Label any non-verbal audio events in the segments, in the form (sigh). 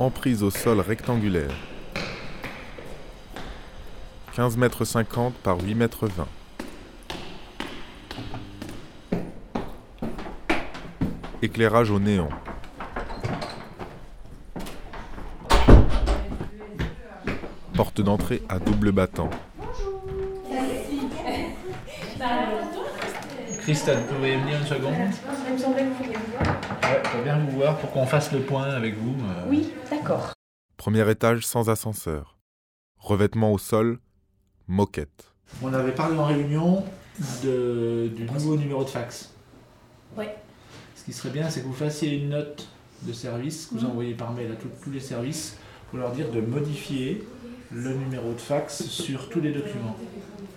Emprise au sol rectangulaire. 15 mètres 50 par 8 mètres 20. Éclairage au néon. Porte d'entrée à double battant. Christelle, vous pouvez venir une seconde? Ouais, je viens vous voir pour qu'on fasse le point avec vous. euh. Oui, d'accord. Premier étage sans ascenseur. Revêtement au sol. Moquette. On avait parlé en réunion de- du nouveau numéro de fax. Ouais. Ce qui serait bien, c'est que vous fassiez une note de service que vous Mhm. envoyez par mail à tous- tous les services pour leur dire de modifier le numéro de fax sur tous les documents.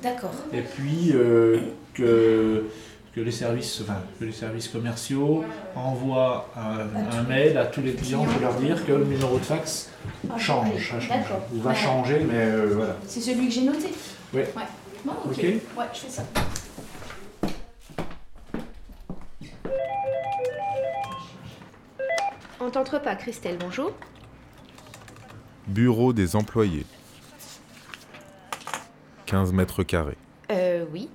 D'accord. Et puis euh, que, que, les services, enfin, que les services commerciaux envoient un, un mail à tous les clients pour leur dire que le numéro de fax change. a changé. D'accord. Ou va Ouais. changer, mais euh, voilà. C'est celui que j'ai noté Oui. Ouais. Bon, ok. Ok. Ouais, je fais ça. On t'entre pas, Christelle, bonjour. Bureau des employés. 15 mètres carrés. Euh, oui.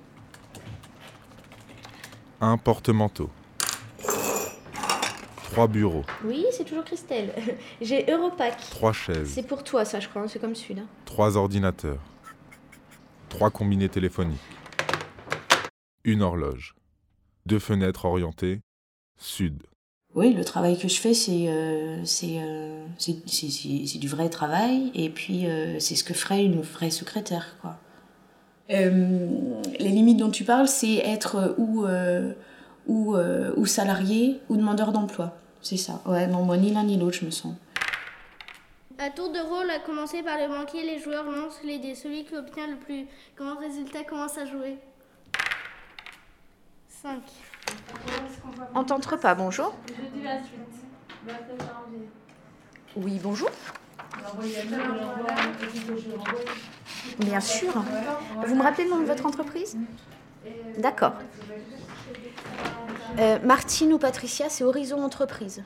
Un porte-manteau. Trois bureaux. Oui, c'est toujours Christelle. (laughs) J'ai Europack. Trois chaises. C'est pour toi, ça, je crois. C'est comme celui-là. Trois ordinateurs. Trois combinés téléphoniques. Une horloge. Deux fenêtres orientées. Sud. Oui, le travail que je fais, c'est euh, c'est euh, du vrai travail, et puis euh, c'est ce que ferait une vraie secrétaire, quoi. Euh, les limites dont tu parles, c'est être ou, euh, ou, euh, ou salarié ou demandeur d'emploi. C'est ça. Ouais, non, moi, ni l'un ni l'autre, je me sens. À tour de rôle, à commencer par le banquier, les joueurs lancent les dés. Celui qui obtient le plus grand résultat commence à jouer. 5. On t'entre pas, bonjour. Je dis la suite. Oui, bonjour. Bien sûr. Vous me rappelez le nom de votre entreprise? D'accord. Euh, Martine ou Patricia, c'est Horizon Entreprise.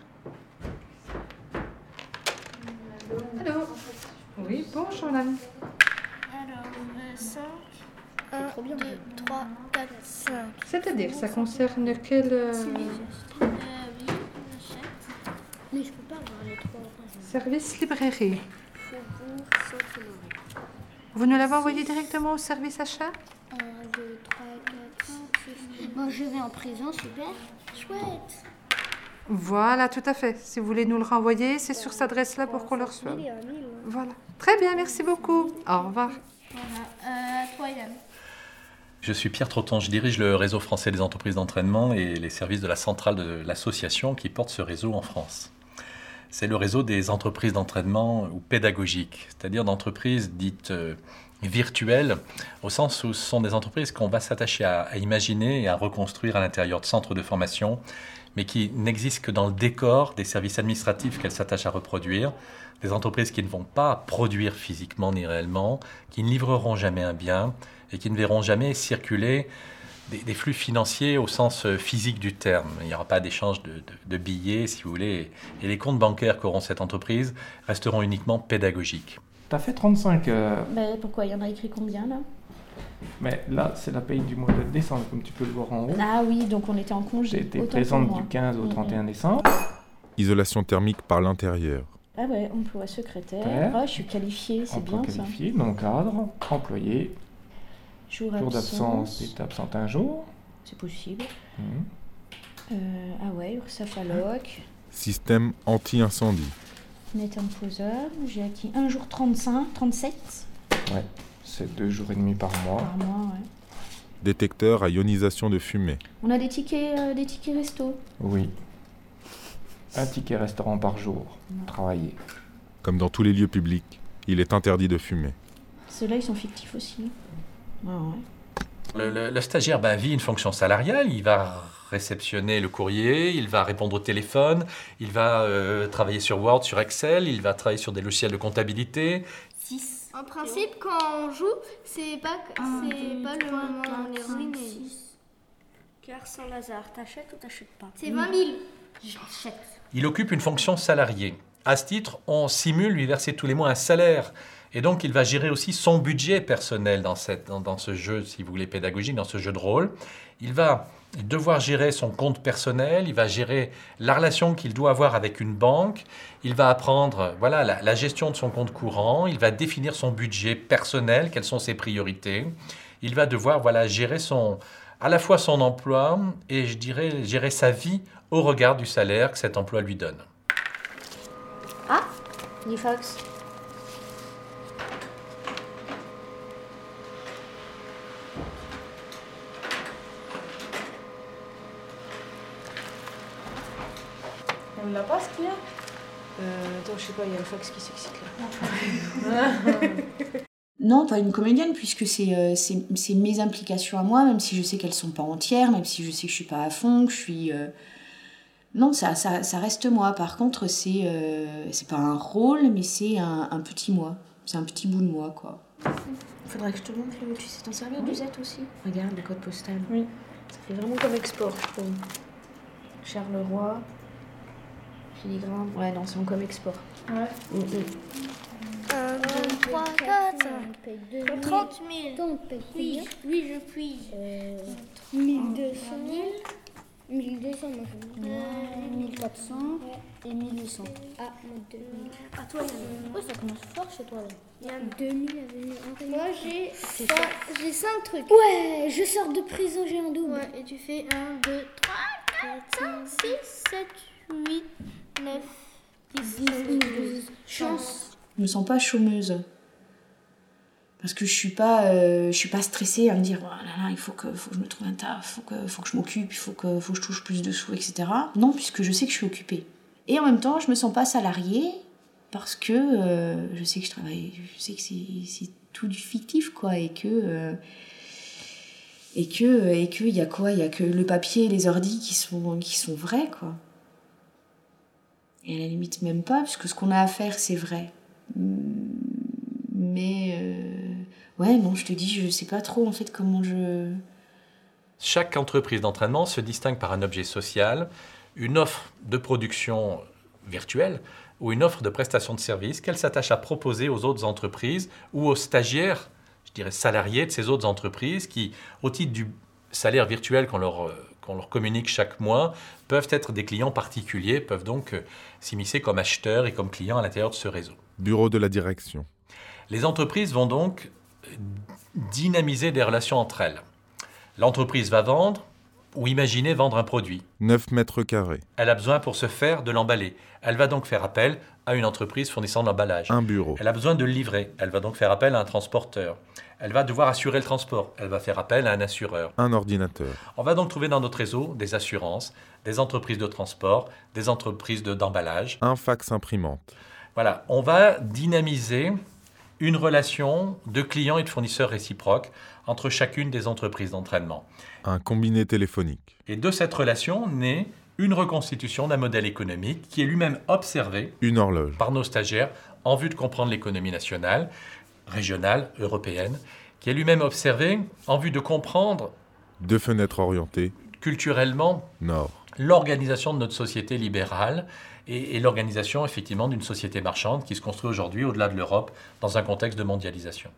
Allô? Oui, bonjour l'ami. Alors, 5. 1, 2, 3, 4, 5. C'est-à-dire, ça concerne quel... euh, oui, j'achète. Mais je peux pas avoir les trois. service librairie Faubourg Saint-Honoré. Vous nous l'avez envoyé directement au service achat? 1, 2, 3, 4, 5, 6. Bon, je vais en prison, super. Chouette. Voilà, tout à fait. Si vous voulez nous le renvoyer, c'est sur cette adresse-là pour qu'on le reçoive. Ouais. Voilà. Très bien, merci beaucoup. Au revoir. Voilà. Euh, à toi, Yann. Je suis Pierre Trotton, je dirige le réseau français des entreprises d'entraînement et les services de la centrale de l'association qui porte ce réseau en France. C'est le réseau des entreprises d'entraînement ou pédagogiques, c'est-à-dire d'entreprises dites euh, virtuelles, au sens où ce sont des entreprises qu'on va s'attacher à, à imaginer et à reconstruire à l'intérieur de centres de formation, mais qui n'existent que dans le décor des services administratifs qu'elles s'attachent à reproduire, des entreprises qui ne vont pas produire physiquement ni réellement, qui ne livreront jamais un bien, et qui ne verront jamais circuler des, des flux financiers au sens euh, physique du terme. Il n'y aura pas d'échange de, de- de billets, si vous voulez, et les comptes bancaires qu'auront cette entreprise resteront uniquement pédagogiques. T'as fait 35 heures, Ben, pourquoi? Il y en a écrit combien, là? Mais là, c'est la paye du mois de décembre, comme tu peux le voir en haut. Ah oui, donc on était en congé. pour présente du 15 au Mm, 31 décembre. Isolation thermique par l'intérieur. Ah ouais, emploi secrétaire. Ouais. Ah, je suis qualifiée, c'est bien ça. qualifié, non cadre, employé, Jour jour d'absence, d'absence. t'es absente un jour. C'est possible. Mhm. Euh, ah ouais, URSAF alloc. Système anti-incendie. Net imposeur. J'ai acquis un jour 35, 37 Ouais, c'est deux jours et demi par mois. par mois, ouais. Détecteur à ionisation de fumée. On a des tickets, euh, des tickets resto. Oui. Un ticket restaurant par jour. Travailler. Comme dans tous les lieux publics, il est interdit de fumer. Ceux-là, ils sont fictifs aussi. Ah ouais. Le, le- le stagiaire vit une fonction salariale, il va réceptionner le courrier, il va répondre au téléphone, il va euh, travailler sur Word, sur Excel, il va travailler sur des logiciels de comptabilité. 6. En principe, quand on joue, c'est pas, pas le moment où on est ruiné. Car sans Lazare, t'achètes ou t'achètes pas? C'est 20 000. J'achète. Il occupe une fonction salariée. À ce titre, on simule lui verser tous les mois un salaire. Et donc, il va gérer aussi son budget personnel dans, cette, dans, ce jeu, si vous voulez, pédagogique, dans ce jeu de rôle. Il va devoir gérer son compte personnel, il va gérer la relation qu'il doit avoir avec une banque, il va apprendre voilà, la, gestion de son compte courant, il va définir son budget personnel, quelles sont ses priorités. Il va devoir voilà, gérer son, à la fois son emploi et, je dirais, gérer sa vie au regard du salaire que cet emploi lui donne. Ah, dit On l'a pas ce qu'il y a euh, Attends, je sais pas, il y a le Fox qui s'excite là. (laughs) non, pas une comédienne, puisque c'est euh, c'est- mes implications à moi, même si je sais qu'elles sont pas entières, même si je sais que je suis pas à fond, que je suis. euh, Non, ça, ça, ça reste moi. Par contre, c'est euh, c'est pas un rôle, mais c'est un, un petit moi. C'est un petit bout de moi, quoi. Faudrait que je te montre le. Tu sais t'en servir du Z aussi Regarde le code postal. Oui. Ça fait vraiment comme export, je trouve. Charleroi. Filigrane. Ouais, non, c'est en comme export. Ouais. Mm, mm. 1, 2, 3, 4, 5, 30 000. Oui, oui, je puis. 1200 000. 1200, moi je veux 1400 et 1800. Ah, 2000. Ah, toi, il y a- ouais, ça commence fort chez toi là. Il y a 2000 avec Moi, j'ai 5 trucs. Ouais, je sors de prison, j'ai un double. Ouais, et tu fais 1, 2, 3, 4, 5, 6, 7, 8, 9, 10, 11, 12. Chance. Je me sens pas chômeuse. Parce que je suis pas, euh, je suis pas stressée à me dire, oh là là, il faut que, faut que je me trouve un taf, faut que, faut que je m'occupe, il faut que, faut que je touche plus de sous, etc. Non, puisque je sais que je suis occupée. Et en même temps, je me sens pas salariée parce que euh, je sais que je travaille, je sais que c'est tout du fictif, quoi, et que. euh, et que et que il y a quoi? Il y a que le papier et les ordis qui sont qui sont vrais quoi et à la limite même pas puisque ce qu'on a à faire c'est vrai mais euh, ouais, non, je te dis, je sais pas trop en fait comment je. Chaque entreprise d'entraînement se distingue par un objet social, une offre de production virtuelle ou une offre de prestation de service qu'elle s'attache à proposer aux autres entreprises ou aux stagiaires, je dirais salariés de ces autres entreprises qui, au titre du salaire virtuel qu'on leur, euh, qu'on leur communique chaque mois, peuvent être des clients particuliers, peuvent donc euh, s'immiscer comme acheteurs et comme clients à l'intérieur de ce réseau. Bureau de la direction. Les entreprises vont donc dynamiser des relations entre elles. L'entreprise va vendre ou imaginer vendre un produit. 9 mètres carrés. Elle a besoin pour ce faire de l'emballer. Elle va donc faire appel à une entreprise fournissant de l'emballage. Un bureau. Elle a besoin de le livrer. Elle va donc faire appel à un transporteur. Elle va devoir assurer le transport. Elle va faire appel à un assureur. Un ordinateur. On va donc trouver dans notre réseau des assurances, des entreprises de transport, des entreprises de- d'emballage. Un fax imprimante. Voilà, on va dynamiser une relation de clients et de fournisseurs réciproques entre chacune des entreprises d'entraînement. Un combiné téléphonique. Et de cette relation naît une reconstitution d'un modèle économique qui est lui-même observé Une horloge. par nos stagiaires en vue de comprendre l'économie nationale, régionale, européenne, qui est lui-même observé en vue de comprendre Deux fenêtres orientées. culturellement Nord. l'organisation de notre société libérale et, et l'organisation effectivement d'une société marchande qui se construit aujourd'hui au-delà de l'Europe dans un contexte de mondialisation.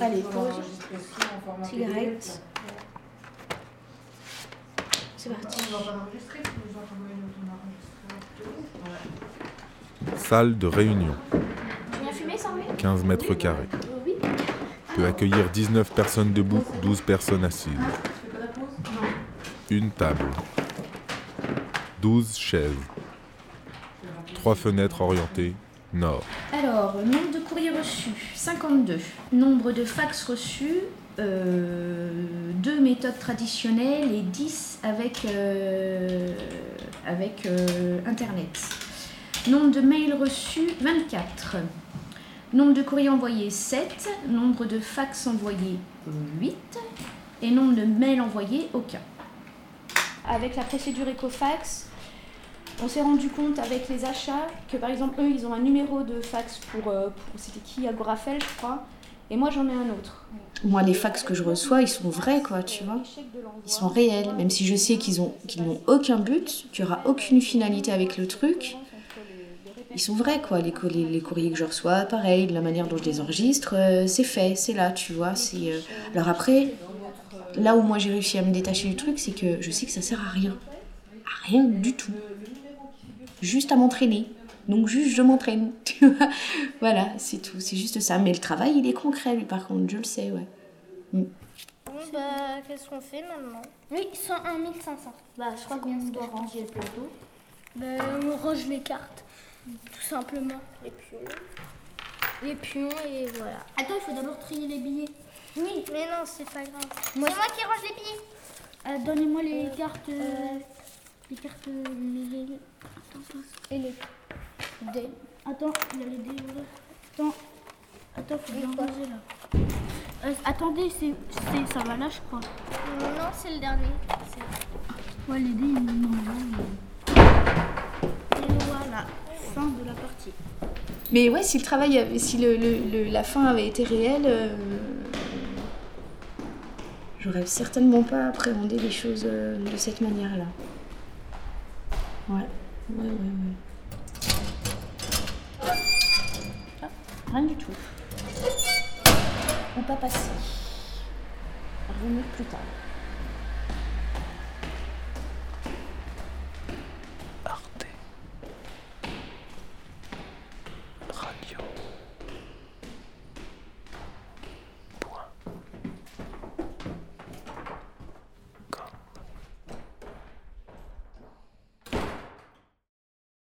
Allez, pause. Cigarette. C'est parti. Salle de réunion. Tu viens fumer, Sandrine? 15 mètres carrés. Oui. Peut accueillir 19 personnes debout, 12 personnes assises. Une table. 12 chaises. Trois fenêtres orientées nord. Alors, nombre de courriers reçus 52. Nombre de fax reçus euh, deux méthodes traditionnelles et 10 avec, euh, avec euh, Internet. Nombre de mails reçus 24. Nombre de courriers envoyés 7. Nombre de fax envoyés 8. Et nombre de mails envoyés aucun. Avec la procédure Ecofax, on s'est rendu compte avec les achats que par exemple eux ils ont un numéro de fax pour, euh, pour- c'était qui Agorafel je crois et moi j'en ai un autre. Moi, les fax que je reçois, ils sont vrais, quoi, tu vois. Ils sont réels, même si je sais qu'ils ont qu'ils n'ont aucun but, qu'il n'y aura aucune finalité avec le truc. ils sont vrais, quoi. Les, co- les, les courriers que je reçois, pareil, la manière dont je les enregistre, euh, c'est fait, c'est là, tu vois. euh, Alors après, là où moi j'ai réussi à me détacher du truc, c'est que je sais que ça sert à rien. À rien du tout. Juste à m'entraîner. Donc juste je m'entraîne, (laughs) tu vois? Voilà, c'est tout, c'est juste ça. Mais le travail, il est concret, lui, par contre, je le sais, ouais. Bon, bah, qu'est-ce qu'on fait maintenant? Oui, 101 500. Bah, je crois qu'on doit ranger le plateau. Ben, on range les cartes, tout simplement. Les pions. Les pions et voilà. Attends, il faut d'abord trier les billets. Oui, mais non, c'est pas grave. Moi, c'est moi qui range les billets. Euh, Donnez-moi les cartes. euh, les cartes. les- Attends. Et les. Dés. Attends, il y a les dés. Attends. Attends, faut bien ranger là. Euh, attendez, c'est, c'est- ça va là, je crois. Non, c'est le dernier. C'est- Ouais, les dés, ils là, Et voilà, fin de la partie. Mais ouais, si le travail, avait- si le, le- le- la fin avait été réelle, euh, j'aurais certainement pas appréhendé les choses euh, de cette manière-là. Ouais, ouais, ouais, ouais. Ah, rien du tout. Ou pas passé. Revenir plus tard.